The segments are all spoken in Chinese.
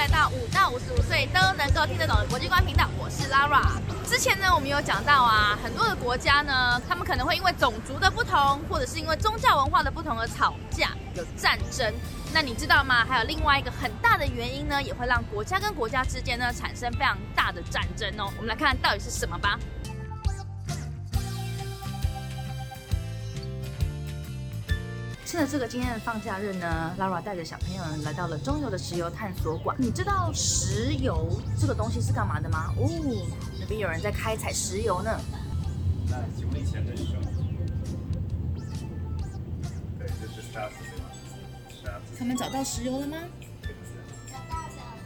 来到五到五十五岁都能够听得懂的国际观频道，我是 Lara。之前呢，我们有讲到啊，很多的国家呢，他们可能会因为种族的不同，或者是因为宗教文化的不同而吵架，有战争。那你知道吗？还有另外一个很大的原因呢，也会让国家跟国家之间呢产生非常大的战争哦。我们来看看到底是什么吧。趁着这个今天的放假日呢，Lara 带着小朋友们来到了中油的石油探索馆。你知道石油这个东西是干嘛的吗？哦，那边有人在开采石油呢。那请问以前的对，这是沙子对吧？沙子。他们找到石油了吗？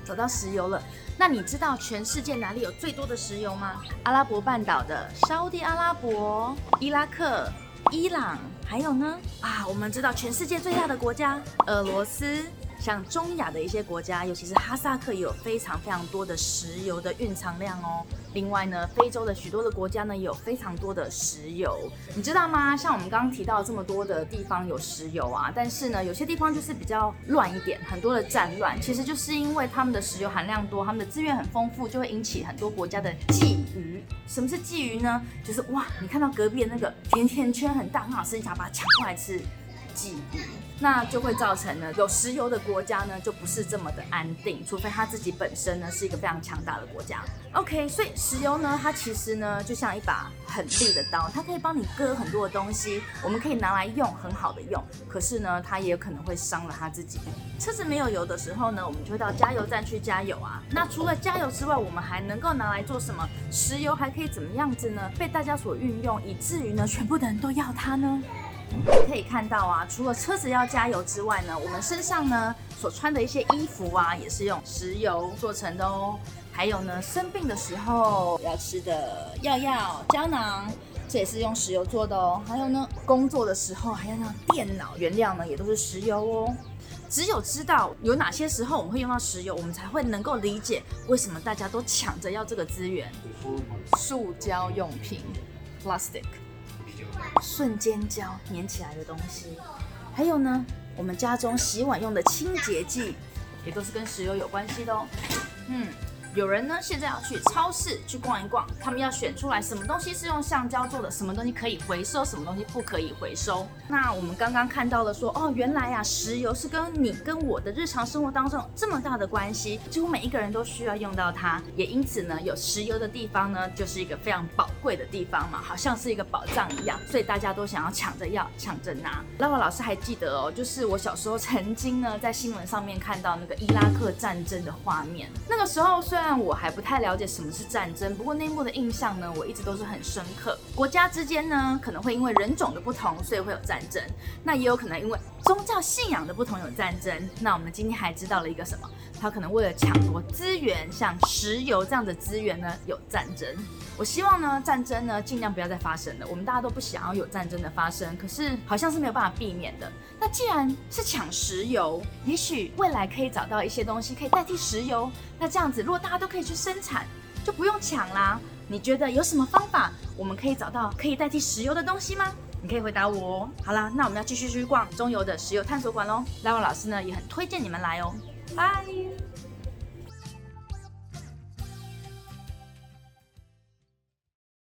找到石油了。那你知道全世界哪里有最多的石油吗？阿拉伯半岛的沙地阿拉伯、伊拉克、伊朗，还有呢？啊，我们知道全世界最大的国家俄罗斯，像中亚的一些国家，尤其是哈萨克，也有非常非常多的石油的蕴藏量哦。另外呢，非洲的许多的国家呢，也有非常多的石油，你知道吗？像我们刚刚提到这么多的地方有石油啊，但是呢，有些地方就是比较乱一点，很多的战乱，其实就是因为他们的石油含量多，他们的资源很丰富，就会引起很多国家的觊觎。什么是觊觎呢？就是哇，你看到隔壁的那个甜甜圈很大，很好吃，你想把它抢过来吃，觊觎。那就会造成呢，有石油的国家呢，就不是这么的安定，除非它自己本身呢是一个非常强大的国家。OK，所以石油呢，它其实呢就像一把很利的刀，它可以帮你割很多的东西，我们可以拿来用，很好的用。可是呢，它也可能会伤了它自己。车子没有油的时候呢，我们就会到加油站去加油啊。那除了加油之外，我们还能够拿来做什么？石油还可以怎么样子呢？被大家所运用，以至于呢，全部的人都要它呢？可以看到啊，除了车子要加油之外呢，我们身上呢所穿的一些衣服啊，也是用石油做成的哦。还有呢，生病的时候要吃的药药胶囊，这也是用石油做的哦。还有呢，工作的时候还要用电脑原料呢，也都是石油哦。只有知道有哪些时候我们会用到石油，我们才会能够理解为什么大家都抢着要这个资源。塑胶用品，plastic。瞬间胶粘起来的东西，还有呢，我们家中洗碗用的清洁剂，也都是跟石油有关系的哦。嗯。有人呢，现在要去超市去逛一逛，他们要选出来什么东西是用橡胶做的，什么东西可以回收，什么东西不可以回收。那我们刚刚看到了说，哦，原来啊，石油是跟你跟我的日常生活当中这么大的关系，几乎每一个人都需要用到它，也因此呢，有石油的地方呢，就是一个非常宝贵的地方嘛，好像是一个宝藏一样，所以大家都想要抢着要，抢着拿。拉瓦老师还记得哦，就是我小时候曾经呢，在新闻上面看到那个伊拉克战争的画面，那个时候虽然但我还不太了解什么是战争，不过内幕的印象呢，我一直都是很深刻。国家之间呢，可能会因为人种的不同，所以会有战争。那也有可能因为宗教信仰的不同有战争。那我们今天还知道了一个什么？他可能为了抢夺资源，像石油这样的资源呢，有战争。我希望呢，战争呢尽量不要再发生了。我们大家都不想要有战争的发生，可是好像是没有办法避免的。那既然是抢石油，也许未来可以找到一些东西可以代替石油。那这样子，如果大它都可以去生产，就不用抢啦。你觉得有什么方法我们可以找到可以代替石油的东西吗？你可以回答我哦。好啦，那我们要继续去逛中油的石油探索馆喽。拉瓦老师呢也很推荐你们来哦。拜。